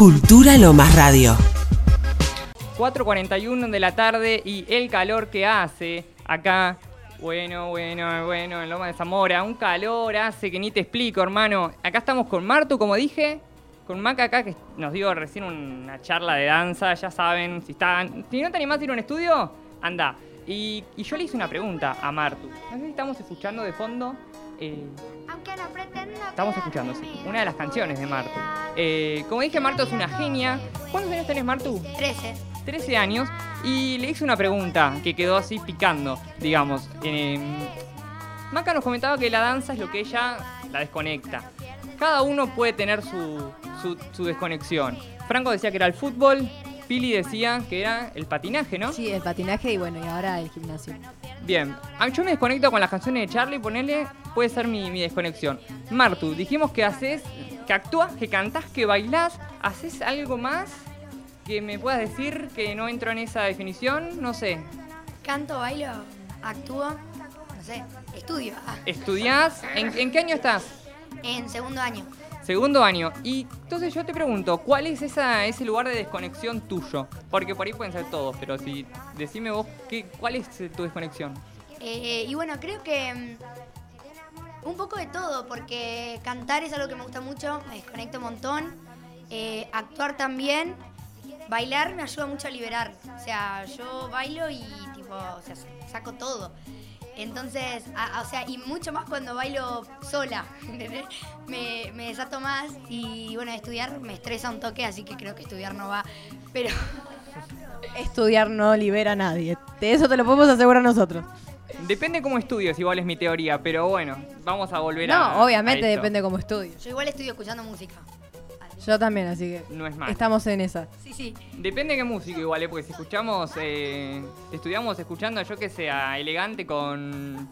Cultura Lomas Radio. 4.41 de la tarde y el calor que hace acá. Bueno, bueno, bueno, en Loma de Zamora. Un calor hace que ni te explico, hermano. Acá estamos con Martu, como dije. Con Maca acá, que nos dio recién una charla de danza. Ya saben, si, están, si no te animás a ir a un estudio, anda. Y, y yo le hice una pregunta a Martu. No sé si estamos escuchando de fondo. Eh, Estamos escuchando, sí, una de las canciones de Martu. Eh, como dije, Martu es una genia. ¿Cuántos años tenés, Martu? 13. 13 años. Y le hice una pregunta que quedó así picando, digamos. Eh, Maca nos comentaba que la danza es lo que ella la desconecta. Cada uno puede tener su, su, su desconexión. Franco decía que era el fútbol. Pili decía que era el patinaje, ¿no? Sí, el patinaje y bueno, y ahora el gimnasio. Bien, Ah, yo me desconecto con las canciones de Charlie, ponele, puede ser mi, mi desconexión. Martu, dijimos que haces, que actúas, que cantás, que bailás, ¿haces algo más que me puedas decir que no entro en esa definición? No sé. Canto, bailo, actúo, no sé, estudio. Ah, ¿Estudiás? ¿En, en qué año estás? en segundo año. Segundo año. Y entonces yo te pregunto, ¿cuál es esa, ese lugar de desconexión tuyo? Porque por ahí pueden ser todos, pero si decime vos, ¿qué, ¿cuál es eh, tu desconexión? Eh, y bueno, creo que mm, un poco de todo, porque cantar es algo que me gusta mucho, me desconecto un montón. Eh, actuar también. Bailar me ayuda mucho a liberar. O sea, yo bailo y tipo, o sea, saco todo. Entonces, a- a- o sea, y mucho más cuando bailo sola, ¿entendés? Me, me desato más y bueno, estudiar me estresa un toque, así que creo que estudiar no va. Pero Estudiar no libera a nadie. De eso te lo podemos asegurar nosotros. Depende cómo estudios, igual es mi teoría, pero bueno, vamos a volver a. No, obviamente a esto. depende cómo estudio. yo igual estudio escuchando música. Yo también, así que No es mal. estamos en esa. Sí, sí. Depende de qué música igual, ¿eh? porque si escuchamos, eh, estudiamos escuchando, yo que sea elegante con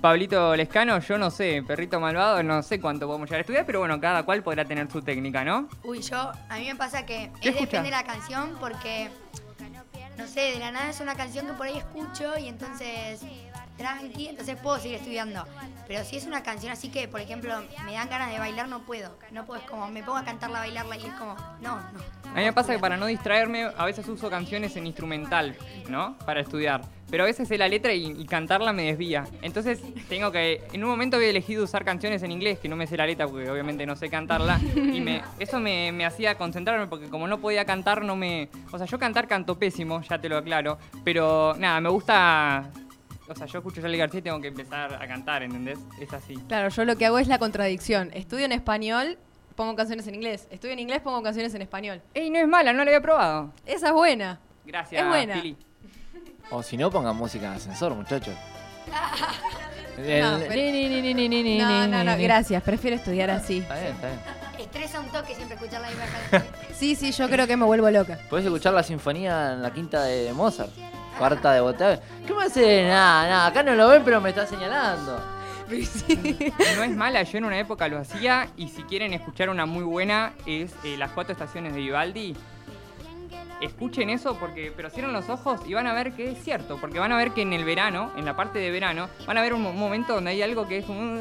Pablito Lescano, yo no sé, perrito malvado, no sé cuánto podemos llegar a estudiar, pero bueno, cada cual podrá tener su técnica, ¿no? Uy, yo, a mí me pasa que ¿Qué es depende de la canción porque, no sé, de la nada es una canción que por ahí escucho y entonces tranqui, entonces puedo seguir estudiando. Pero si es una canción así que, por ejemplo, me dan ganas de bailar, no puedo. No puedo, como, me pongo a cantarla, bailarla y es como, no, no. A mí me pasa que para no distraerme, a veces uso canciones en instrumental, ¿no? Para estudiar. Pero a veces sé la letra y, y cantarla me desvía. Entonces tengo que. En un momento había elegido usar canciones en inglés, que no me sé la letra porque obviamente no sé cantarla. Y me, eso me, me hacía concentrarme porque como no podía cantar, no me. O sea, yo cantar canto pésimo, ya te lo aclaro. Pero nada, me gusta. O sea, yo escucho a Charlie García y tengo que empezar a cantar, ¿entendés? Es así. Claro, yo lo que hago es la contradicción. Estudio en español, pongo canciones en inglés. Estudio en inglés, pongo canciones en español. ¡Ey, no es mala! No la había probado. Esa es buena. Gracias, Es buena. Pili. O si no, pongan música de ascensor, muchachos. No, pero- No, no, gracias. Prefiero estudiar así. Está bien, está bien. Estresa un toque siempre escuchar la misma canción. Sí, sí, yo creo que me vuelvo loca. Podés escuchar la sinfonía en la quinta de Mozart. Cuarta de Beethoven. ¿Qué me hace? Nada, nada. Acá no lo ven, pero me está señalando. No es mala, yo en una época lo hacía y si quieren escuchar una muy buena es eh, Las cuatro estaciones de Vivaldi. Escuchen eso porque, pero cierren los ojos y van a ver que es cierto, porque van a ver que en el verano, en la parte de verano, van a ver un mo- momento donde hay algo que es como,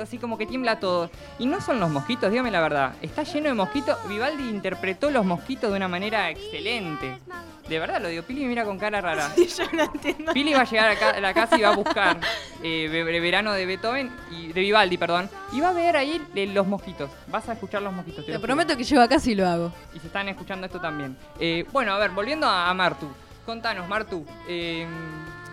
así como que tiembla todo. Y no son los mosquitos, dígame la verdad, está lleno de mosquitos. Vivaldi interpretó los mosquitos de una manera excelente. De verdad lo digo, Pili me mira con cara rara. yo no entiendo. Pili va a llegar a, la casa y va a buscar eh, Ve- Ve- Verano de Beethoven, y de Vivaldi, perdón, y va a ver ahí eh, los mosquitos. Vas a escuchar los mosquitos. Te lo juro. prometo que llego a casa y lo hago. Y se están escuchando esto también. Eh, bueno, a ver, volviendo a, a Martu. Contanos, Martu. eh,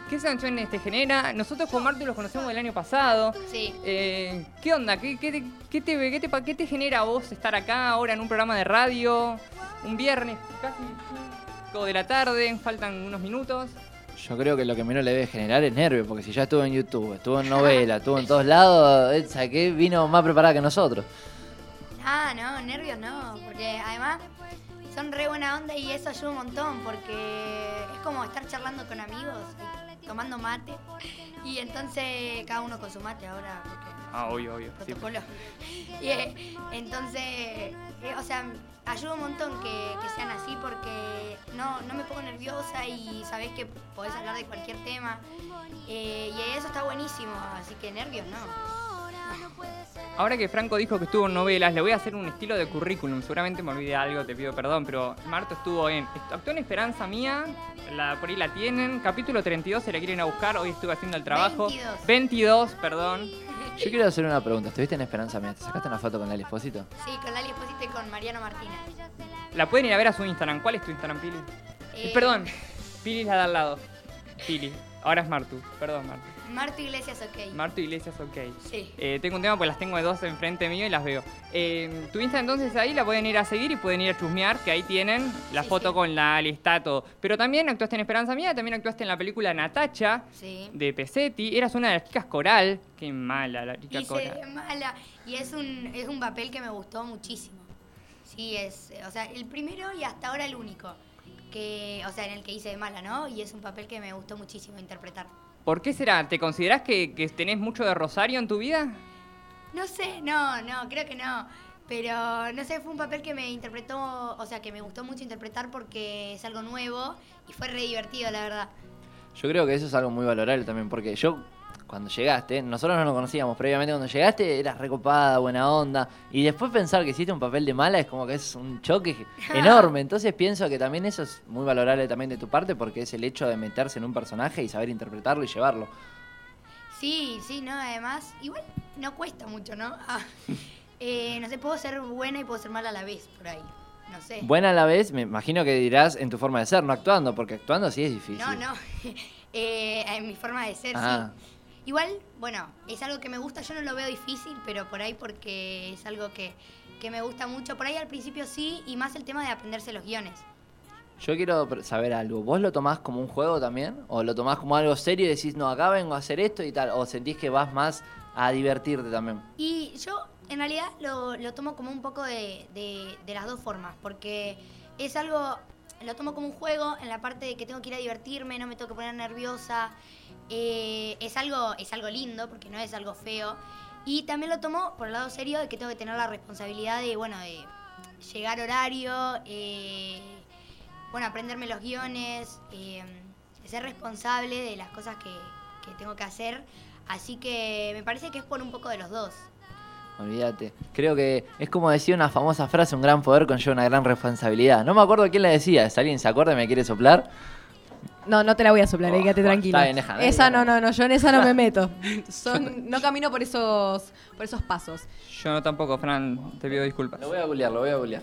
¿Qué canciones te genera? Nosotros con Martu los conocemos el año pasado. Sí. Eh, ¿Qué onda? ¿Qué, qué, te, qué, te, qué, te, pa- qué te genera a vos estar acá ahora en un programa de radio? Un viernes, casi 5 de la tarde, faltan unos minutos. Yo creo que lo que menos le debe generar es nervio, porque si ya estuvo en YouTube, estuvo en novela, estuvo en todos lados, él, ¿sabe qué? Vino más preparada que nosotros. Ah, no, nervios no, porque además son re buena onda y eso ayuda un montón, porque es como estar charlando con amigos, y tomando mate, y entonces cada uno con su mate ahora, porque Ah, obvio, obvio. sí. protocolo. Y, eh, entonces, eh, o sea, ayuda un montón que, que sean así porque no, no me pongo nerviosa y sabés que podés hablar de cualquier tema. Eh, y eso está buenísimo, así que nervios no. Ahora que Franco dijo que estuvo en novelas, le voy a hacer un estilo de currículum. Seguramente me olvidé algo, te pido perdón, pero Marto estuvo en. Actuó en Esperanza Mía, la, por ahí la tienen. Capítulo 32, se la quieren a buscar. Hoy estuve haciendo el trabajo. 22. 22, perdón. Yo quiero hacer una pregunta. ¿Estuviste en Esperanza Mía? ¿Te sacaste una foto con Lali Espósito? Sí, con Lali Esposito y con Mariano Martínez. La pueden ir a ver a su Instagram. ¿Cuál es tu Instagram, Pili? Eh, Perdón, Pili es la de al lado. Pili. Ahora es Martu. Perdón, Martu. Marto Iglesias, ok. Martu Iglesias, ok. Sí. Eh, tengo un tema porque las tengo de dos enfrente mío y las veo. Eh, tu Insta entonces ahí la pueden ir a seguir y pueden ir a chusmear, que ahí tienen la Sí, foto sí. con la lista, todo. Pero también actuaste en Esperanza Mía, también actuaste en la película Natacha Sí. de Pesetti. Eras una de las chicas coral. Qué mala la chica Hice coral. de mala. Y es un, es un papel que me gustó muchísimo. Sí, es, o sea, el primero y hasta ahora el único. Que, o sea, en el que hice de mala, ¿no? Y es un papel que me gustó muchísimo interpretar. ¿Por qué será? ¿Te considerás que, que tenés mucho de Rosario en tu vida? No sé, no, no, creo que no. Pero no sé, fue un papel que me interpretó, o sea, que me gustó mucho interpretar porque es algo nuevo y fue re divertido, la verdad. Yo creo que eso es algo muy valorable también, porque yo, cuando llegaste, nosotros no nos conocíamos previamente, cuando llegaste eras recopada, buena onda, y después pensar que hiciste un papel de mala es como que es un choque enorme, entonces pienso que también eso es muy valorable también de tu parte, porque es el hecho de meterse en un personaje y saber interpretarlo y llevarlo. Sí, sí, no, además, igual no cuesta mucho, ¿no? Ah, eh, no sé, puedo ser buena y puedo ser mala a la vez, por ahí. No sé. Buena a la vez, me imagino que dirás en tu forma de ser, no actuando, porque actuando sí es difícil. No, no. Eh, en mi forma de ser, Ah. sí. Igual, bueno, es algo que me gusta, yo no lo veo difícil, pero por ahí porque es algo que, que me gusta mucho. Por ahí al principio sí, y más el tema de aprenderse los guiones. Yo quiero saber algo. ¿Vos lo tomás como un juego también? ¿O lo tomás como algo serio y decís, no, acá vengo a hacer esto y tal? ¿O sentís que vas más a divertirte también? Y yo en realidad lo, lo tomo como un poco de, de- de las dos formas, porque es algo, lo tomo como un juego en la parte de que tengo que ir a divertirme, no me tengo que poner nerviosa, eh, es, algo, es algo lindo, porque no es algo feo, y también lo tomo por el lado serio de que tengo que tener la responsabilidad de, bueno, de llegar horario, eh, bueno, aprenderme los guiones, eh, ser responsable de las cosas que, que tengo que hacer. Así que me parece que es por un poco de los dos. Olvídate. Creo que es como decía una famosa frase, un gran poder conlleva una gran responsabilidad. No me acuerdo quién la decía. ¿Es alguien se acuerda me quiere soplar? No, no te la voy a soplar, Oh, eh, quédate tranquilo. está bien, déjala, esa no, no, no, yo en esa no me meto. Son, no camino por esos, por esos pasos. Yo no tampoco, Fran, te pido disculpas. Lo voy a googlear, lo voy a googlear.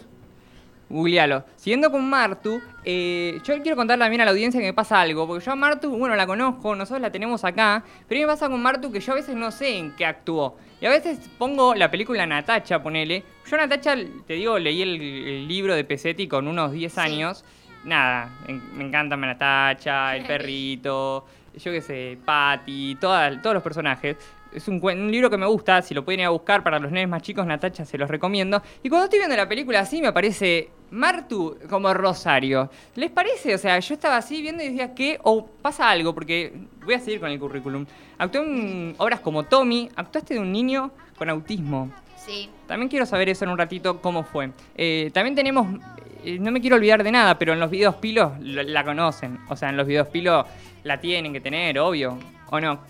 Googlealo. Siguiendo con Martu, eh, yo quiero contarle también a la audiencia que me pasa algo, porque yo a Martu, bueno, la conozco, nosotros la tenemos acá, pero a mí me pasa con Martu que yo a veces no sé en qué actuó. Y a veces pongo la película Natacha, ponele. Yo a Natacha, te digo, leí el, el libro de Pesetti con unos 10 Sí. años. Nada, me encanta Natacha, el perrito, yo qué sé, Patty, todos los personajes. Es un, libro que me gusta, si lo pueden ir a buscar para los nenes más chicos, Natacha se los recomiendo. Y cuando estoy viendo la película así, me aparece Martu como Rosario. ¿Les parece? O sea, yo estaba así viendo y decía, ¿qué? O pasa algo, porque voy a seguir con el currículum. Actué en obras como Tommy, actuaste de un niño con autismo. Sí. También quiero saber eso en un ratito, cómo fue. Eh, también tenemos, eh, no me quiero olvidar de nada, pero en los videos pilos la, conocen. O sea, en los videos pilos la tienen que tener, obvio. ¿O no?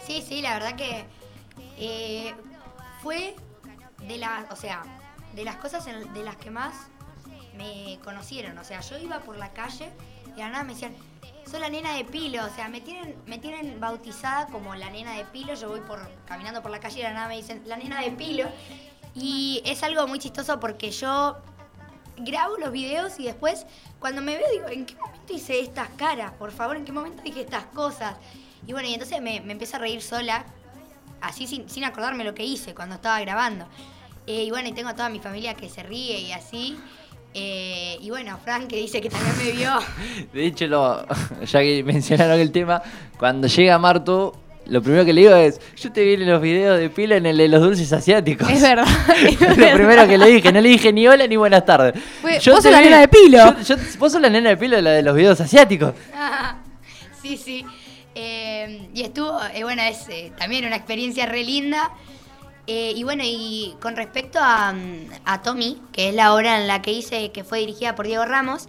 Sí, sí, la verdad que eh, fue de las, o sea, de las cosas de las que más me conocieron. O sea, yo iba por la calle y la nada me decían, soy la nena de Pilo. O sea, me tienen, me tienen bautizada como la nena de Pilo. Yo voy por caminando por la calle y la nada me dicen, la nena de Pilo. Y es algo muy chistoso porque yo grabo los videos y después cuando me veo digo, ¿en qué momento hice estas caras? Por favor, ¿en qué momento dije estas cosas? Y bueno, y entonces me, me empiezo a reír sola, así sin, sin acordarme lo que hice cuando estaba grabando. Eh, y bueno, y tengo a toda mi familia que se ríe y así. Eh, y bueno, Frank que dice que también me vio. De hecho, lo, ya que mencionaron el tema, cuando llega Martu, lo primero que le digo es, yo te vi en los videos de pila en el de los dulces asiáticos. Es verdad. es lo verdad. primero que le dije, no le dije ni hola ni buenas tardes. Yo vos sos la nena de Pilo. yo- yo- vos sos la nena de pilo de la de los videos asiáticos. sí, sí. Eh, y estuvo, eh, bueno, es eh, también una experiencia re linda. Eh, y bueno, y con respecto a, mm, a Tommy, que es la obra en la que hice, que fue dirigida por Diego Ramos,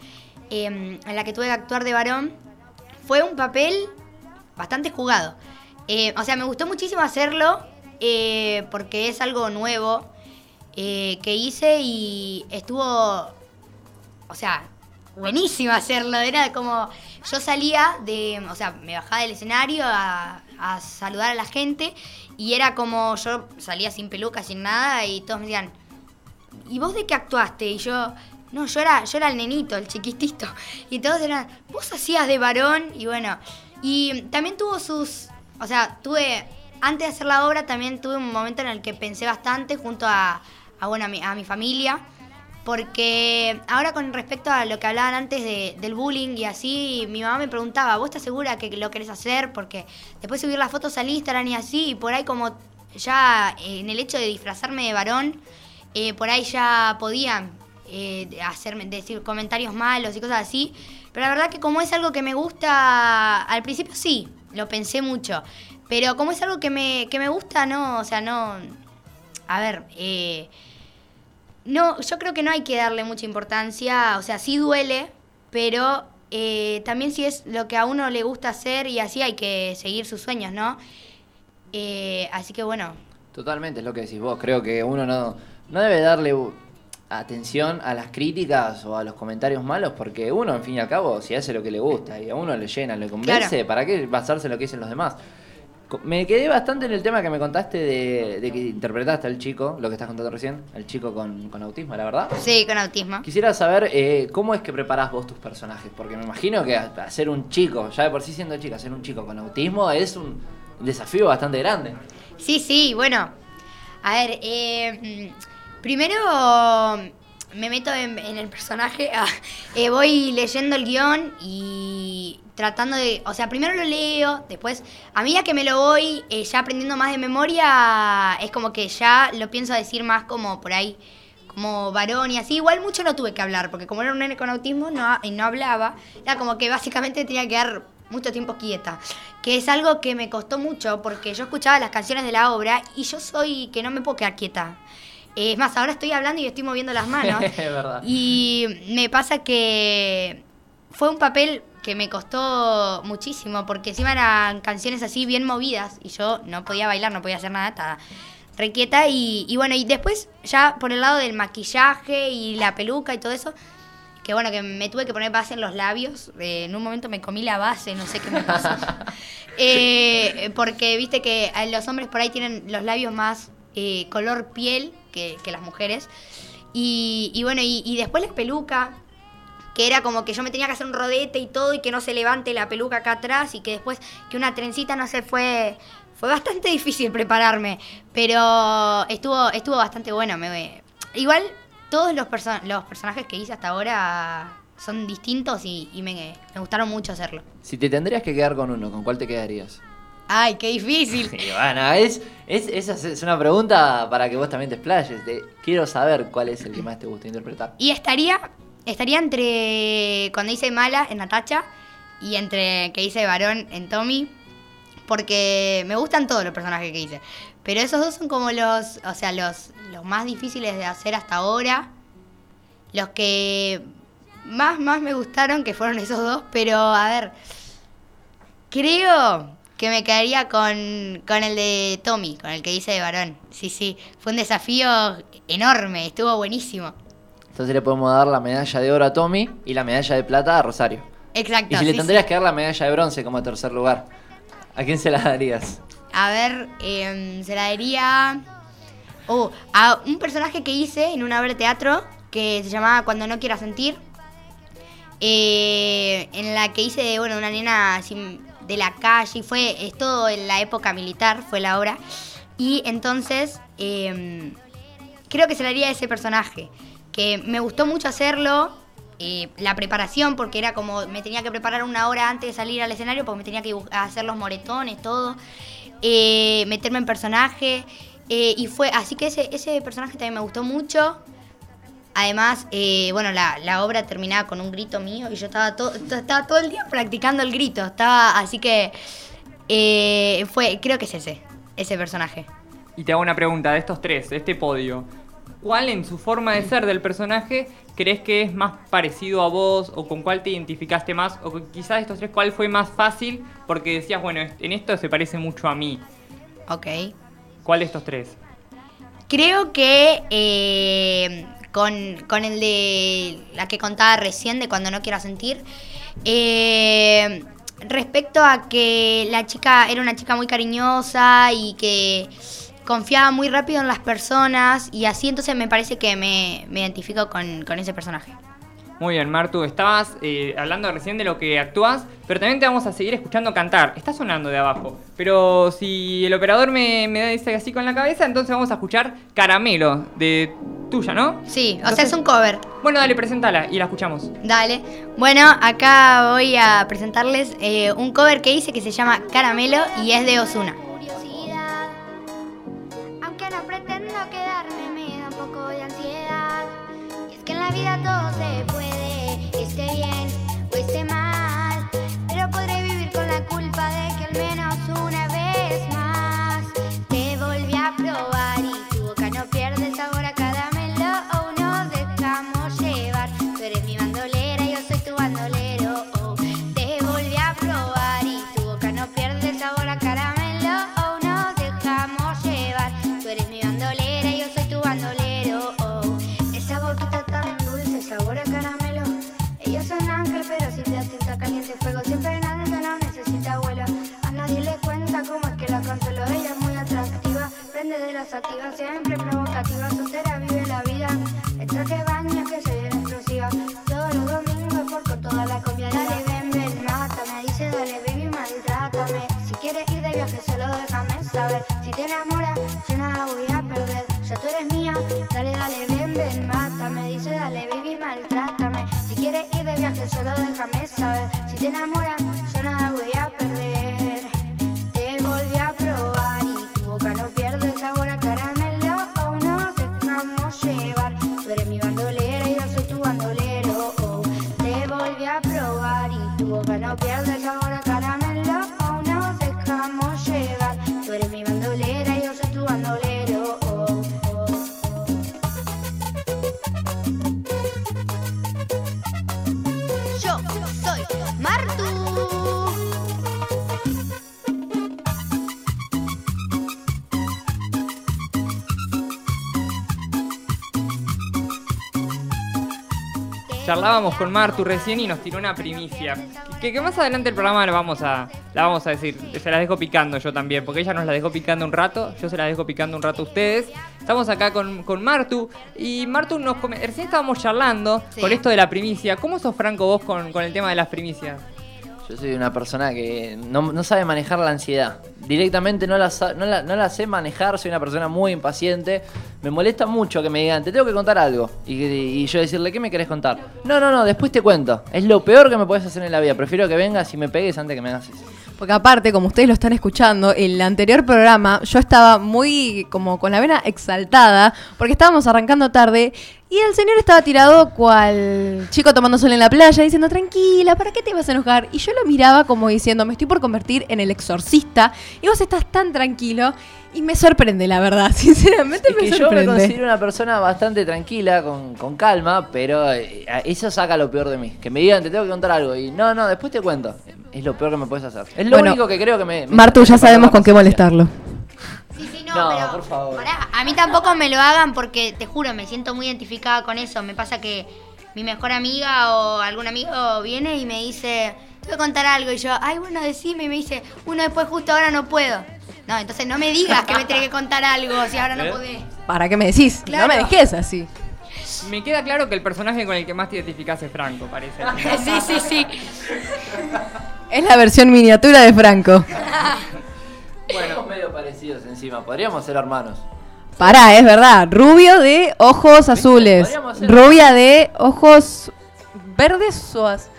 eh, en la que tuve que actuar de varón, fue un papel bastante jugado. Eh, o sea, me gustó muchísimo hacerlo eh, porque es algo nuevo eh, que hice y estuvo, o sea, buenísimo hacerlo. Era como, yo salía de, o sea, me bajaba del escenario a, a saludar a la gente y era como, yo salía sin peluca, sin nada y todos me decían, ¿y vos de qué actuaste? Y yo, no, yo era, yo era el nenito, el chiquitito. Y todos eran, vos hacías de varón y bueno. Y también tuvo sus, o sea, tuve, antes de hacer la obra también tuve un momento en el que pensé bastante junto a, bueno, a mi, familia. Porque ahora con respecto a lo que hablaban antes de- del bullying y así, mi mamá me preguntaba, ¿vos estás segura que lo querés hacer? Porque después subir las fotos al Instagram y así, y por ahí como ya eh, en el hecho de disfrazarme de varón, eh, por ahí ya podían eh, hacerme, decir comentarios malos y cosas así. Pero la verdad que como es algo que me gusta, al principio sí, lo pensé mucho. Pero como es algo que me, que me gusta, no, o sea, no... A ver, eh, no, yo creo que no hay que darle mucha importancia, o sea, sí duele, pero eh, también si es lo que a uno le gusta hacer y así hay que seguir sus sueños, ¿no? Eh, así que bueno, Totalmente, es lo que decís vos. Creo que uno no, no debe darle atención a las críticas o a los comentarios malos, porque uno, en fin y al cabo, si hace lo que le gusta y a uno le llena, le convence, Claro. ¿para qué basarse en lo que dicen los demás? Me quedé bastante en el tema que me contaste de, de que interpretaste al chico, lo que estás contando recién, al chico con, con autismo, la verdad. sí, con autismo. Quisiera saber eh, cómo es que preparás vos tus personajes, porque me imagino que hacer un chico, ya de por sí siendo chica, hacer un chico con autismo es un desafío bastante grande. Sí, sí, bueno. A ver, eh, primero me meto en, el personaje, ah, eh, voy leyendo el guion y tratando de, o sea, primero lo leo, después, a medida que me lo voy eh, ya aprendiendo más de memoria, es como que ya lo pienso decir más como por ahí, como varón y así. Igual mucho no tuve que hablar, porque como era un nene con autismo no, y no hablaba, era como que básicamente tenía que dar mucho tiempo quieta. Que es algo que me costó mucho, porque yo escuchaba las canciones de la obra y yo soy que no me puedo quedar quieta. Es más, ahora estoy hablando y estoy moviendo las manos. es verdad. Y me pasa que fue un papel que me costó muchísimo, porque encima eran canciones así bien movidas y yo no podía bailar, no podía hacer nada, estaba requieta. Y, y bueno, y después ya por el lado del maquillaje y la peluca y todo eso, que bueno, que me tuve que poner base en los labios. eh, en un momento me comí la base, no sé qué me pasó. Eh, porque viste que los hombres por ahí tienen los labios más eh, color piel que, las mujeres. Y, bueno, y, después la peluca, que era como que yo me tenía que hacer un rodete y todo y que no se levante la peluca acá atrás y que después que una trencita, no sé, fue, fue bastante difícil prepararme, pero estuvo, estuvo bastante bueno. Igual todos los, perso- los personajes que hice hasta ahora son distintos y, y me, me gustaron mucho hacerlo. Si te tendrías que quedar con uno, ¿con cuál te quedarías? Ay, qué difícil. Bueno, es, es, esa es- una pregunta para que vos también te explayes. Quiero saber cuál es el que más te gusta interpretar. Y estaría, estaría entre cuando hice mala en Natacha y entre que hice varón en Tommy, porque me gustan todos los personajes que hice. Pero esos dos son como los, o sea, los, los más difíciles de hacer hasta ahora. Los que más, más me gustaron, que fueron esos dos, pero a ver, creo que me quedaría con, con el de Tommy, con el que hice de varón. Sí, sí, fue un desafío enorme, estuvo buenísimo. Entonces le podemos dar la medalla de oro a Tommy y la medalla de plata a Rosario. Exacto. Y si le sí, tendrías sí. que dar la medalla de bronce como tercer lugar, ¿a quién se la darías? A ver, em, se la daría oh, a un personaje que hice en una obra de teatro que se llamaba Cuando no quiera sentir. eh, en la que hice, bueno, una nena de la calle. y Fue, es todo en la época militar, fue la obra. Y entonces, em, creo que se la haría ese personaje. Que me gustó mucho hacerlo. eh, la preparación, porque era como me tenía que preparar una hora antes de salir al escenario, porque me tenía que hacer los moretones, todo. eh, meterme en personaje. eh, y fue, así que ese, ese personaje también me gustó mucho. Además, eh, bueno, la, la obra terminaba con un grito mío y yo estaba todo, estaba todo el día practicando el grito. Estaba, así que eh, fue, creo que es ese, ese personaje. Y te hago una pregunta de estos tres, de este podio. ¿Cuál en su forma de ser del personaje crees que es más parecido a vos o con cuál te identificaste más? O quizás de estos tres, ¿cuál fue más fácil? Porque decías, bueno, en esto se parece mucho a mí. Ok. ¿Cuál de estos tres? Creo que eh, con, con el de la que contaba recién, de cuando no quiera sentir, eh, respecto a que la chica era una chica muy cariñosa y que confiaba muy rápido en las personas y así entonces me parece que me, me identifico con, con ese personaje. Muy bien, Martu, estabas eh, hablando recién de lo que actúas, pero también te vamos a seguir escuchando cantar. Está sonando de abajo, pero si el operador me, me dice así con la cabeza, entonces vamos a escuchar Caramelo, de tuya, ¿no? Sí, o sea, Entonces- es un cover. Bueno, dale, presentala y la escuchamos. Dale. Bueno, acá voy a presentarles eh, un cover que hice que se llama Caramelo y es de Osuna. Vida todo se puede, esté bien activas, siempre provocativa. Soltera Charlábamos con Martu recién y nos tiró una primicia. Que, que más adelante el programa la vamos a, la vamos a decir. Se la dejo picando yo también, porque ella nos la dejó picando un rato. Yo se la dejo picando un rato a ustedes. Estamos acá con, con Martu. Y Martu nos recién estábamos charlando Sí. con esto de la primicia. ¿Cómo sos franco vos con, con el tema de las primicias? Yo soy una persona que no, no sabe manejar la ansiedad. Directamente no la, no, la, no la sé manejar, soy una persona muy impaciente. Me molesta mucho que me digan, te tengo que contar algo. Y, y yo decirle, ¿qué me querés contar? No, no, no, después te cuento. Es lo peor que me puedes hacer en la vida. Prefiero que vengas y me pegues antes que me hagas eso. Porque aparte, como ustedes lo están escuchando, el anterior programa yo estaba muy como con la vena exaltada porque estábamos arrancando tarde y el señor estaba tirado cual chico tomando sol en la playa diciendo, tranquila, ¿para qué te vas a enojar? Y yo lo miraba como diciendo, me estoy por convertir en el exorcista y vos estás tan tranquilo y me sorprende, la verdad, sinceramente Es me que yo me sorprende. considero una persona bastante tranquila, con, con calma, pero eh, eso saca lo peor de mí. Que me digan, te tengo que contar algo. Y no, no, después te cuento. Es lo peor que me puedes hacer. Es lo Bueno, único que creo que me. me- Martu, ya sabemos con qué molestarlo. Sí, sí, no, No, pero. por favor. pará, a mí tampoco me lo hagan porque te juro, me siento muy identificada con eso. Me pasa que mi mejor amiga o algún amigo viene y me dice, te voy a contar algo. Y yo, ay, bueno, decime. Y me dice, uno después justo ahora no puedo. No, entonces no me digas que me tenés que contar algo si ahora no ¿Eh? podés. ¿Para qué me decís? Claro. No me dejes así. Me queda claro que el personaje con el que más te identificás es Franco, parece. sí, sí, sí. Es la versión miniatura de Franco. Bueno, medio parecidos encima. Podríamos ser hermanos. Pará, es verdad. Rubio de ojos azules. Hacer- Rubia de ojos verdes o az-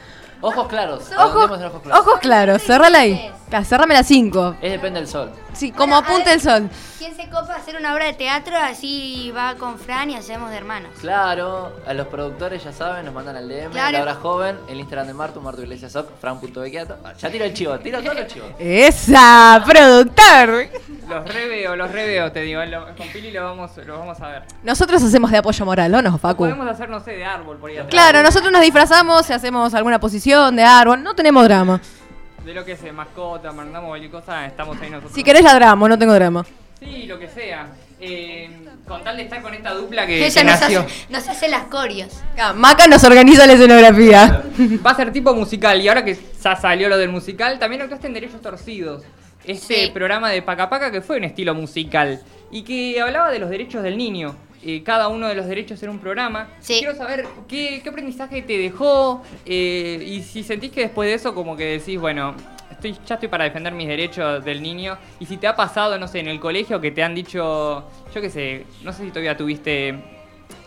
Ojos claros. Ojos, ojos claros. Cerrala ahí. Cerrame las 5. Es depende del sol. Sí, como Bueno, apunta ver. el sol. ¿Quién se copa a hacer una obra de teatro? Así va con Fran y hacemos de hermanos. Claro, a los productores ya saben, nos mandan al DM, Claro. la hora joven, el Instagram de Martu, Martu Iglesias Soc, fran.bequiato. Ah, Ya tiro el chivo, tiro todos los chivos. ¡Esa! ¡Productor! Los reveo, los reveo, te digo. lo- con Pili lo vamos, lo vamos a ver. Nosotros hacemos de apoyo moral, ¿o no, Facu? Podemos hacer, no sé, de árbol por ahí atrás. Claro, nosotros nos disfrazamos y hacemos alguna posición de árbol. No tenemos drama. De lo que es mascota, mandamos cualquier cosa, estamos ahí nosotros. Si querés ladramos, no tengo drama. Sí, lo que sea. Eh, con tal de estar con esta dupla que, Ella que nos nació. hace, nos hace las corios. Acá, Maca nos organiza la escenografía. Va a ser tipo musical y ahora que ya salió lo del musical, también actuaste en Derechos Torcidos. Este Sí. programa de Paca Paca que fue un estilo musical y que hablaba de los derechos del niño. Eh, cada uno de los derechos era un programa. Sí. Quiero saber qué, qué aprendizaje te dejó eh, y si sentís que después de eso como que decís, bueno, estoy, ya estoy para defender mis derechos del niño. Y si te ha pasado, no sé, en el colegio que te han dicho, yo qué sé, no sé si todavía tuviste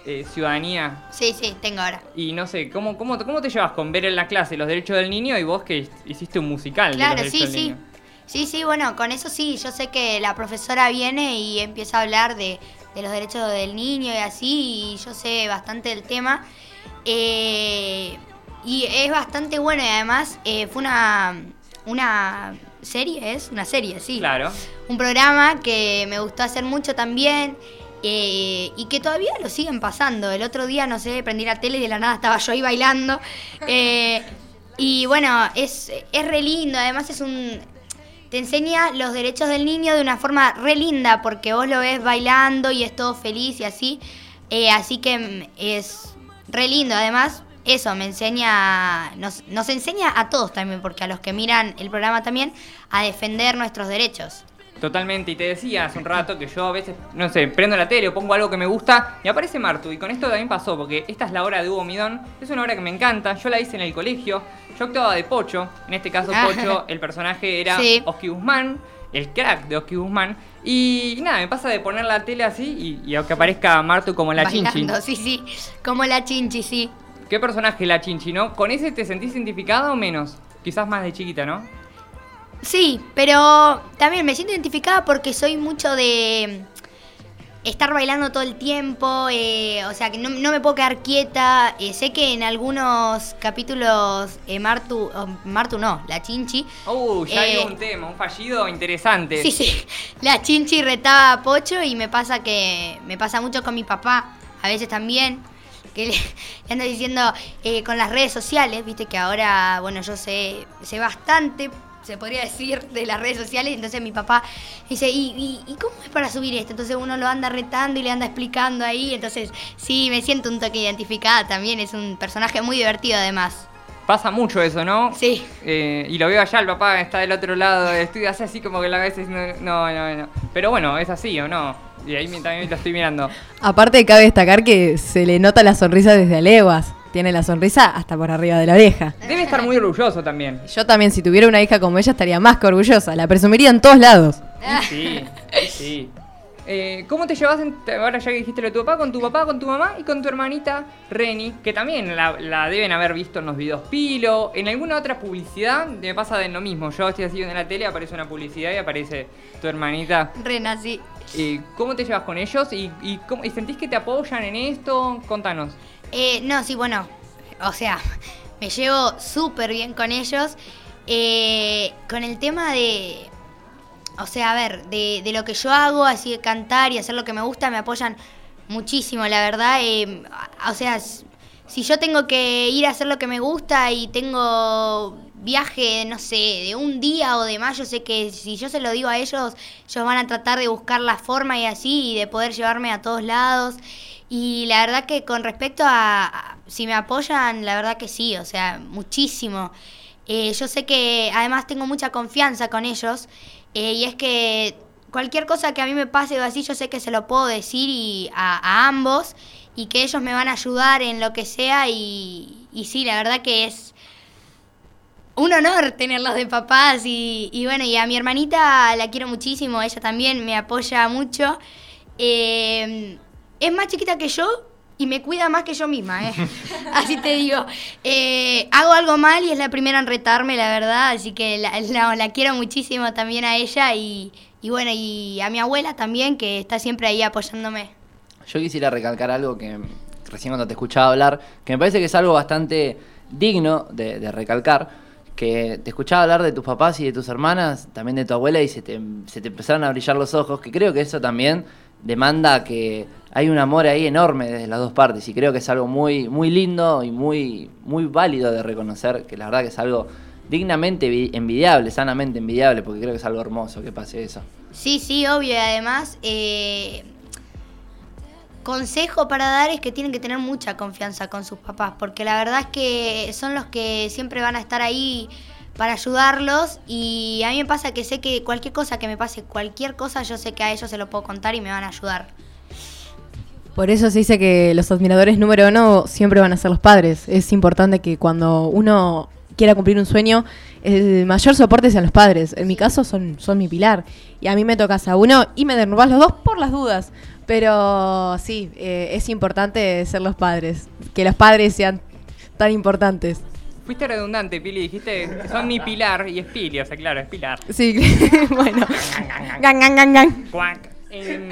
eh, ciudadanía Sí, sí, tengo ahora. y no sé, ¿cómo, cómo, ¿cómo te llevas con ver en la clase los derechos del niño y vos que hiciste un musical de Claro, los sí, del sí. niño? Sí, sí, bueno, con eso sí, yo sé que la profesora viene y empieza a hablar de, de los derechos del niño y así, y yo sé bastante del tema. Eh, y es bastante bueno y además eh, fue una, una serie, ¿es? Una serie, sí. Claro. Un programa que me gustó hacer mucho también. eh, y que todavía lo siguen pasando. El otro día, no sé, prendí la tele y de la nada estaba yo ahí bailando. Eh, y bueno, es, es re lindo. Además es un... Te enseña los derechos del niño de una forma re linda porque vos lo ves bailando y es todo feliz y así. Eh, así que mm, es re lindo. Además, eso me enseña, nos, nos enseña a todos también, porque a los que miran el programa también, a defender nuestros derechos. Totalmente, y te decía hace un rato que yo a veces, no sé, prendo la tele o pongo algo que me gusta y aparece Martu. Y con esto también pasó, porque esta es la hora de Hugo Midón, es una hora que me encanta, yo la hice en el colegio, yo actuaba de Pocho, en este caso Ah. Pocho, el personaje era Sí. Oski Guzmán, el crack de Oski Guzmán. Y, nada, me pasa de poner la tele así y, y que aparezca Martu como la chinchi. Sí, sí. Como la chinchi, sí. ¿Qué personaje la chinchi, no? ¿Con ese te sentís identificada o menos? Quizás más de chiquita, ¿no? Sí, pero también me siento identificada porque soy mucho de estar bailando todo el tiempo, eh, o sea que no, no me puedo quedar quieta. Eh, sé que en algunos capítulos eh, Martu, oh, Martu no, la Chinchi. Uh, ya hay un tema, un fallido interesante. Sí, sí, la Chinchi retaba a Pocho y me pasa que me pasa mucho con mi papá, a veces también. Que le, le ando diciendo eh, con las redes sociales, viste que ahora, bueno, yo sé, sé bastante, se podría decir, de las redes sociales. Entonces mi papá dice, ¿Y, y, y cómo es para subir esto? Entonces uno lo anda retando y le anda explicando ahí. Entonces sí, me siento un toque identificada también. Es un personaje muy divertido además. Pasa mucho eso, ¿no? Sí. Eh, y lo veo allá, el papá está del otro lado del estudio, hace así como que la veces no, no, no, no. Pero bueno, es así, ¿o no? Y ahí también lo estoy mirando. Aparte, cabe destacar que se le nota la sonrisa desde a leguas. Tiene la sonrisa hasta por arriba de la oreja. Debe estar muy orgulloso también. Yo también, si tuviera una hija como ella, estaría más que orgullosa. La presumiría en todos lados. Sí, sí. Eh, ¿Cómo te llevas, en- ahora ya que dijiste lo de tu papá, con tu papá, con tu mamá y con tu hermanita Reni, que también la, la deben haber visto en los videos Pilo, en alguna otra publicidad, me pasa de lo mismo. Yo estoy así en la tele, aparece una publicidad y aparece tu hermanita. Rena, sí. Eh, ¿Cómo te llevas con ellos y, y, cómo- y sentís que te apoyan en esto? Contanos. Eh, no, sí, bueno, o sea, me llevo súper bien con ellos. Eh, con el tema de, o sea, a ver, de, lo que yo hago, así de cantar y hacer lo que me gusta, me apoyan muchísimo, la verdad. eh, o sea, si yo tengo que ir a hacer lo que me gusta y tengo viaje, no sé, de un día o de más, yo sé que si yo se lo digo a ellos, ellos van a tratar de buscar la forma y así, y de poder llevarme a todos lados. Y la verdad que con respecto a, si me apoyan, la verdad que sí, o sea, muchísimo. Eh, yo sé que además tengo mucha confianza con ellos eh, y es que cualquier cosa que a mí me pase o así, yo sé que se lo puedo decir y a, ambos y que ellos me van a ayudar en lo que sea y, y sí, la verdad que es un honor tenerlos de papás y, y bueno, y a mi hermanita la quiero muchísimo, ella también me apoya mucho. Eh, es más chiquita que yo y me cuida más que yo misma, ¿eh? así te digo. Eh, hago algo mal y es la primera en retarme, la verdad, así que la, la- la quiero muchísimo también a ella y, y bueno, y a mi abuela también, que está siempre ahí apoyándome. Yo quisiera recalcar algo que recién cuando te escuchaba hablar, que me parece que es algo bastante digno de, de recalcar, que te escuchaba hablar de tus papás y de tus hermanas, también de tu abuela, y se te, se te empezaron a brillar los ojos, que creo que eso también demanda que hay un amor ahí enorme desde las dos partes, y creo que es algo muy, muy lindo y muy, muy válido de reconocer, que la verdad que es algo dignamente vi- envidiable, sanamente envidiable, porque creo que es algo hermoso que pase eso. Sí, sí, obvio. Y además, eh, consejo para dar es que tienen que tener mucha confianza con sus papás, porque la verdad es que son los que siempre van a estar ahí para ayudarlos y a mí me pasa que sé que cualquier cosa que me pase, cualquier cosa, yo sé que a ellos se lo puedo contar y me van a ayudar. Por eso se dice que los admiradores número uno siempre van a ser los padres. Es importante que cuando uno quiera cumplir un sueño, el mayor soporte sean los padres. En mi caso son, son mi pilar. Y a mí me tocas a uno y me derrumbas los dos por las dudas. Pero sí, eh, es importante ser los padres. Que los padres sean tan importantes. Fuiste redundante, Pili, dijiste que son mi pilar y es Pili, o sea, claro, es pilar. Sí, bueno. Gan, gan, gan, gan. Cuac. Em,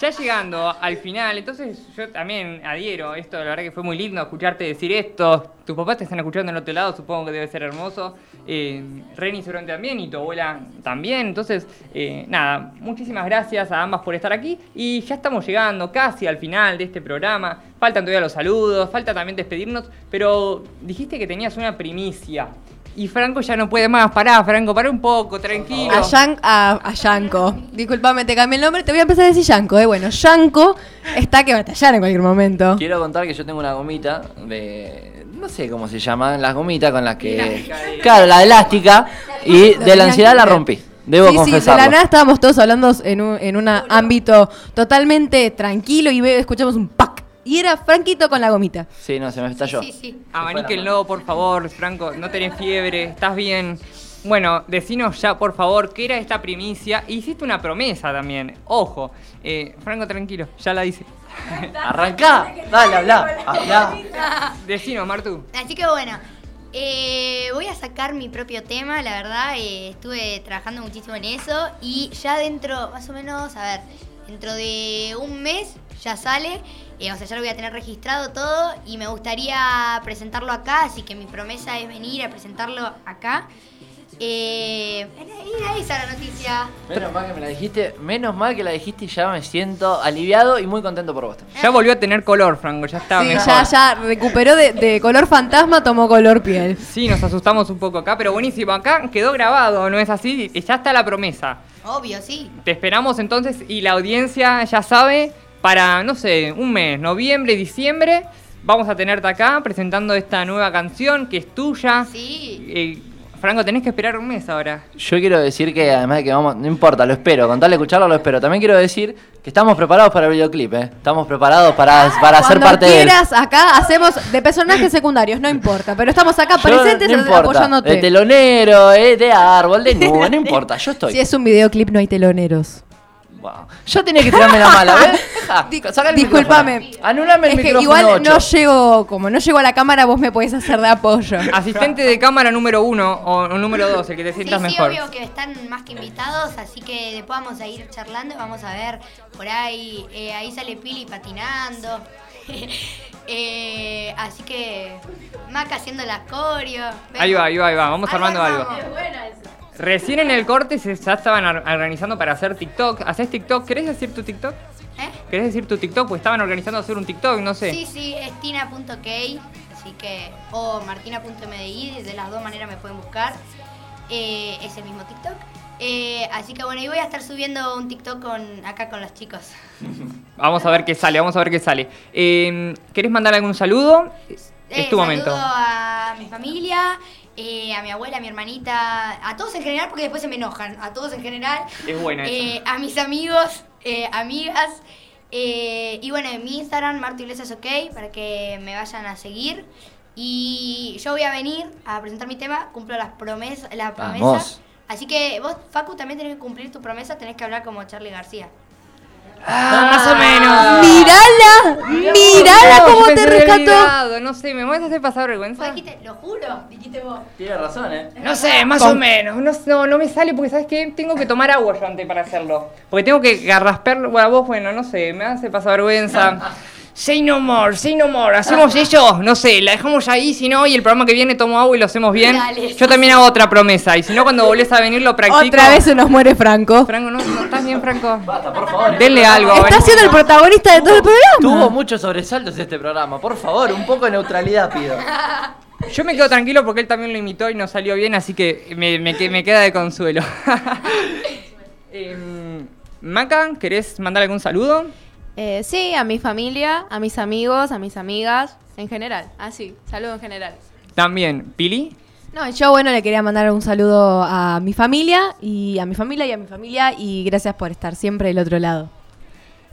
ya llegando al final, entonces yo también adhiero esto, la verdad que fue muy lindo escucharte decir esto. Tus papás te están escuchando en otro lado, supongo que debe ser hermoso. Eh, Reni seguramente también y tu abuela también. Entonces, eh, nada, muchísimas gracias a ambas por estar aquí. Y ya estamos llegando casi al final de este programa. Faltan todavía los saludos, falta también despedirnos, pero dijiste que tenías una primicia. Y Franco ya no puede más. Pará, Franco, pará un poco, tranquilo. A, Yan- a, a Yanko. Disculpame, te cambié el nombre. Te voy a empezar a decir Yanko. Eh. Bueno, Yanko está que batallar en cualquier momento. Quiero contar que yo tengo una gomita de. No sé cómo se llaman, las gomitas con las que. Claro, la elástica. Y de la ansiedad la rompí. Debo sí, sí, de confesarlo. la nada estábamos todos hablando en un en un ámbito totalmente tranquilo y escuchamos un. Y era Franquito con la gomita. Sí, no, se me estalló. Sí, sí. Abaníquenlo, por favor, Franco. No tenés fiebre, estás bien. Bueno, decinos ya, por favor, qué era esta primicia. Hiciste una promesa también. Ojo, eh, Franco, tranquilo, ya la dice. Arrancá, dale, habla, habla. Decinos, Martu. Así que bueno, eh, voy a sacar mi propio tema, la verdad, eh, estuve trabajando muchísimo en eso y ya dentro, más o menos, a ver, dentro de un mes ya sale, eh, o sea, ya lo voy a tener registrado todo y me gustaría presentarlo acá, así que mi promesa es venir a presentarlo acá. Eh, era esa la noticia. Menos mal que me la dijiste, menos mal que la dijiste y ya me siento aliviado y muy contento por vos. también. Ya volvió a tener color, Franco, ya está Sí, mejor. ya, ya recuperó de, de color fantasma, tomó color piel. Sí, nos asustamos un poco acá, pero buenísimo. Acá quedó grabado, ¿no es así? Y Ya está la promesa. Obvio, sí. Te esperamos entonces y la audiencia ya sabe, para, no sé, un mes, noviembre, diciembre, vamos a tenerte acá presentando esta nueva canción que es tuya. Sí. Eh, Franco, tenés que esperar un mes ahora. Yo quiero decir que además de que vamos, no importa, lo espero, con tal de escucharlo lo espero. También quiero decir que estamos preparados para el videoclip, ¿eh? Estamos preparados para, para ser parte de él. quieras, acá hacemos de personajes secundarios, no importa. Pero estamos acá Yo, presentes no importa, apoyándote. De telonero, eh, de árbol, de nube, no importa, yo estoy. Si es un videoclip, no hay teloneros. Wow. Yo tenía que tirarme la mala, ¿ves? Deja, Di- sacale el discúlpame. micrófono. Anulame el Es que micrófono igual ocho. no llego, como no llego a la cámara, vos me podés hacer de apoyo. Asistente de cámara número uno o, número dos, el que te Sí, sientas sí, mejor. obvio que están más que invitados, así que después vamos a ir charlando y vamos a ver por ahí, eh, ahí sale Pili patinando. Eh, así que Maca haciendo la coreo. Ahí va, ahí va, ahí va. Vamos Ahí armando algo. vamos. Recién en el corte se, ya estaban or- organizando para hacer TikTok. ¿Haces TikTok? ¿Querés decir tu TikTok? ¿Eh? ¿Querés decir tu TikTok? Pues estaban organizando hacer un TikTok, no sé. Sí, sí, es tina.k, así que, o martina.mdi, de las dos maneras me pueden buscar. Eh, es el mismo TikTok. Eh, así que bueno, y voy a estar subiendo un TikTok con, acá con los chicos. Vamos a ver qué sale, vamos a ver qué sale. Eh, ¿Querés mandar algún saludo? es Eh, tu momento. Saludo a mi familia, eh, a mi abuela, a mi hermanita, a todos en general, porque después se me enojan, a todos en general. Es buena. Eh, a mis amigos, eh, amigas. eh, y bueno, en mi Instagram, Marto Iglesias OK, para que me vayan a seguir. Y yo voy a venir a presentar mi tema, cumplo las promesas, la promesa. Vamos. Así que vos, Facu, también tenés que cumplir tu promesa, tenés que hablar como Charlie García. Ah, más o menos. ¡Mírala! ¡Mírala No, cómo te rescató! No sé, ¿me vas a hacer pasar Vos vergüenza? dijiste, lo juro, dijiste vos. Tienes razón, ¿eh? No sé, más o menos. No, no, no me sale porque, ¿sabes qué? Tengo que tomar agua yo antes para hacerlo. Porque tengo que garraspearlo. Bueno, vos, bueno, no sé, me hace pasar vergüenza. Say no more, say no more. ¿Hacemos eso? No sé, la dejamos ya ahí, si no, y el programa que viene tomo agua y lo hacemos bien. Dale. Yo también hago otra promesa. Y si no, cuando volvés a venir lo practico. Otra vez se nos muere Franco. Franco, ¿no, no estás bien, Franco? Basta, por favor. Denle algo. Está ven. siendo el protagonista de todo el programa. Tuvo muchos sobresaltos este programa. Por favor, un poco de neutralidad pido. Yo me quedo tranquilo porque él también lo imitó y no salió bien, así que me, me que- me queda de consuelo. Em, Maca, ¿querés mandar algún saludo? Eh, sí, a mi familia, a mis amigos, a mis amigas, en general. Así, saludo en general. También, Pili. No, yo bueno le quería mandar un saludo a mi familia y a mi familia y a mi familia y gracias por estar siempre del otro lado.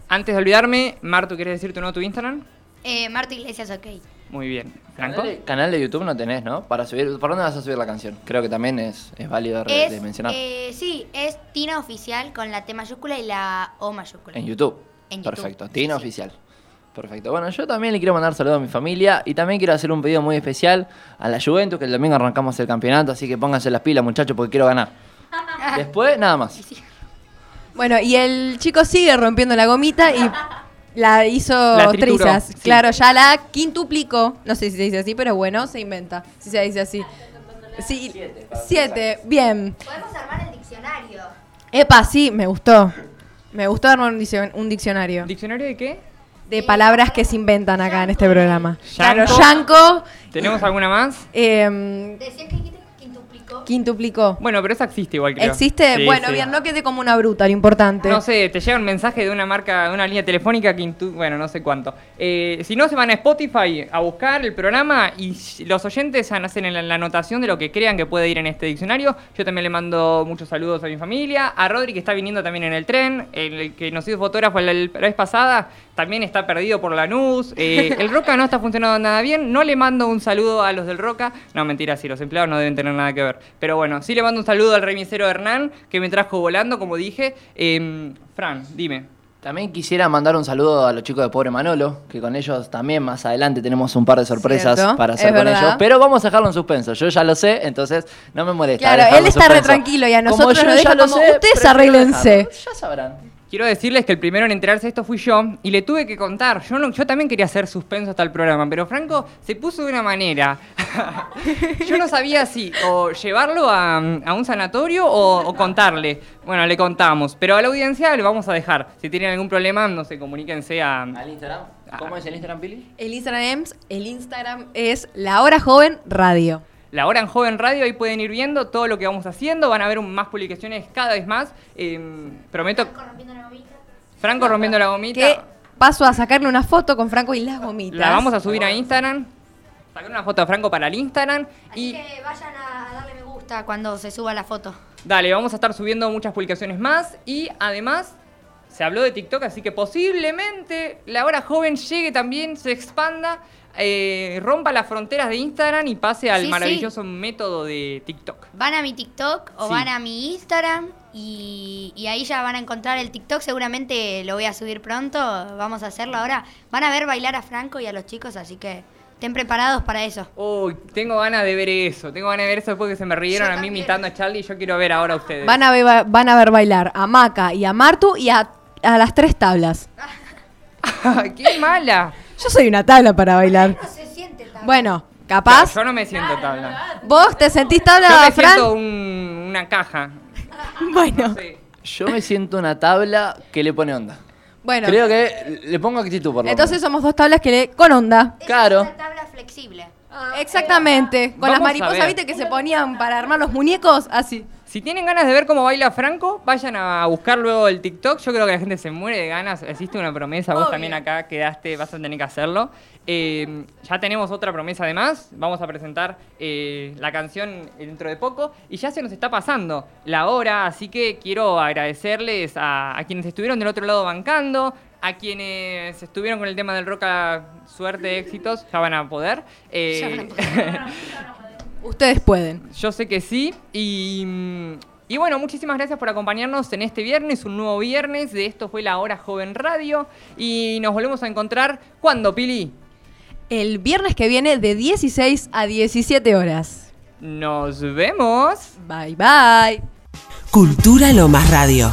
Antes de olvidarme, Martu, ¿querés decir tu no tu Instagram? Eh, Marta Iglesias, ok. Muy bien. ¿Franco? Canal de, canal de YouTube no tenés, ¿no? Para subir, ¿Por dónde vas a subir la canción? Creo que también es, es válido de, mencionar. eh, sí, es Tina Oficial con la T mayúscula y la O mayúscula. En YouTube. En YouTube, Perfecto. Tina sí. Oficial. Perfecto. Bueno, yo también le quiero mandar saludos a mi familia y también quiero hacer un pedido muy especial a la Juventus, que el domingo arrancamos el campeonato, así que pónganse las pilas, muchachos, porque quiero ganar. Después, nada más. Bueno, y el chico sigue rompiendo la gomita y la hizo La trituró, trizas. sí. Claro, ya la quintuplicó. No sé si se dice así, pero bueno, se inventa. Si se dice así. Sí, siete. Bien. Podemos armar el diccionario. Epa, sí, me gustó. Me gustó armar un, diccion- un diccionario ¿Diccionario de qué? de palabras que se inventan acá en este programa. Claro, Yanko. yanco, ¿Tenemos alguna más? em, que dijiste quintuplicó. Bueno, pero esa existe igual, creo. ¿Existe? Sí, bueno, sí. bien, no quedé como una bruta, lo importante. No sé, te llega un mensaje de una marca, de una línea telefónica que intu- bueno, no sé cuánto. Eh, si no, se van a Spotify a buscar el programa y los oyentes hacen la, la anotación de lo que crean que puede ir en este diccionario. Yo también le mando muchos saludos a mi familia, a Rodri que está viniendo también en el tren, el que nos hizo fotógrafo la, la vez pasada, también está perdido por la NUS. Eh, el Roca no está funcionando nada bien, no le mando un saludo a los del Roca. No, mentira, sí, los empleados no deben tener nada que ver. Pero bueno, sí le mando un saludo al remisero Hernán, que me trajo volando, como dije. Em, Fran, dime. También quisiera mandar un saludo a los chicos de Pobre Manolo, que con ellos también más adelante tenemos un par de sorpresas Cierto, para hacer con verdad. ellos. Pero vamos a dejarlo en suspenso. Yo ya lo sé, entonces no me molesta. Claro, él está re tranquilo y a Como nosotros yo nos ya deja lo como, sé, "Ustedes arréglense". dejarlo. Ya sabrán. Quiero decirles que el primero en enterarse de esto fui yo y le tuve que contar. Yo, no- yo también quería hacer suspenso hasta el programa, pero Franco se puso de una manera. yo no sabía si o llevarlo a, a un sanatorio o, o contarle. Bueno, le contamos, pero a la audiencia le vamos a dejar. Si tienen algún problema, no sé, comuníquense a... ¿Al Instagram? ¿Cómo es el Instagram, Pili? El Instagram, el Instagram es La Hora Joven Radio. La Hora en Joven Radio, ahí pueden ir viendo todo lo que vamos haciendo. Van a ver más publicaciones cada vez más. Eh, prometo. Franco rompiendo la gomita. Que paso a sacarle una foto con Franco y las gomitas. La vamos a subir a Instagram. Sacar una foto de Franco para el Instagram. Así Y que vayan a darle me gusta cuando se suba la foto. dale, vamos a estar subiendo muchas publicaciones más. Y además, se habló de TikTok, así que posiblemente la hora joven llegue también, se expanda, eh, rompa las fronteras de Instagram y pase al Sí, sí. maravilloso método de TikTok. Van a mi TikTok o Sí. van a mi Instagram y, y ahí ya van a encontrar el TikTok. Seguramente lo voy a subir pronto. Vamos a hacerlo ahora. Van a ver bailar a Franco y a los chicos, así que estén preparados para eso. Uy, tengo ganas de ver eso. Tengo ganas de ver eso después que se me rieron Yo a mí también. imitando a Charlie. Yo quiero ver ahora a ustedes. Van a, ver, van a ver bailar a Maca y a Martu y a, a las tres tablas. ¡Qué mala! Yo soy una tabla para bailar. No se siente tan Bueno, capaz. Yo no me siento tabla. ¿Vos te sentís tabla, Yo me Fran? siento un- una caja. Bueno, No sé. Yo me siento una tabla que le pone onda. bueno. Creo que le pongo actitud por lo Entonces menos. somos dos tablas que le con onda. Claro. Es una tabla flexible. Exactamente. Con las Vamos a mariposas, ver. ¿viste? Que se ponían para armar los muñecos. Así. Si tienen ganas de ver cómo baila Franco, vayan a buscar luego el TikTok. Yo creo que la gente se muere de ganas. Existe una promesa, vos Obvio. también acá quedaste, vas a tener que hacerlo. Eh, ya tenemos otra promesa además. Vamos a presentar eh, la canción dentro de poco. Y ya se nos está pasando la hora, así que quiero agradecerles a, a quienes estuvieron del otro lado bancando. A quienes estuvieron con el tema del roca, suerte, éxitos, ya van a poder. Eh, Ya van a poder. Ustedes pueden. Yo sé que sí. Y, mm, y bueno, muchísimas gracias por acompañarnos en este viernes, un nuevo viernes. De esto fue la Hora Joven Radio. Y nos volvemos a encontrar. ¿Cuándo, Pili? El viernes que viene de 16 a 17 horas. Nos vemos. Bye bye. Cultura Lomas Radio.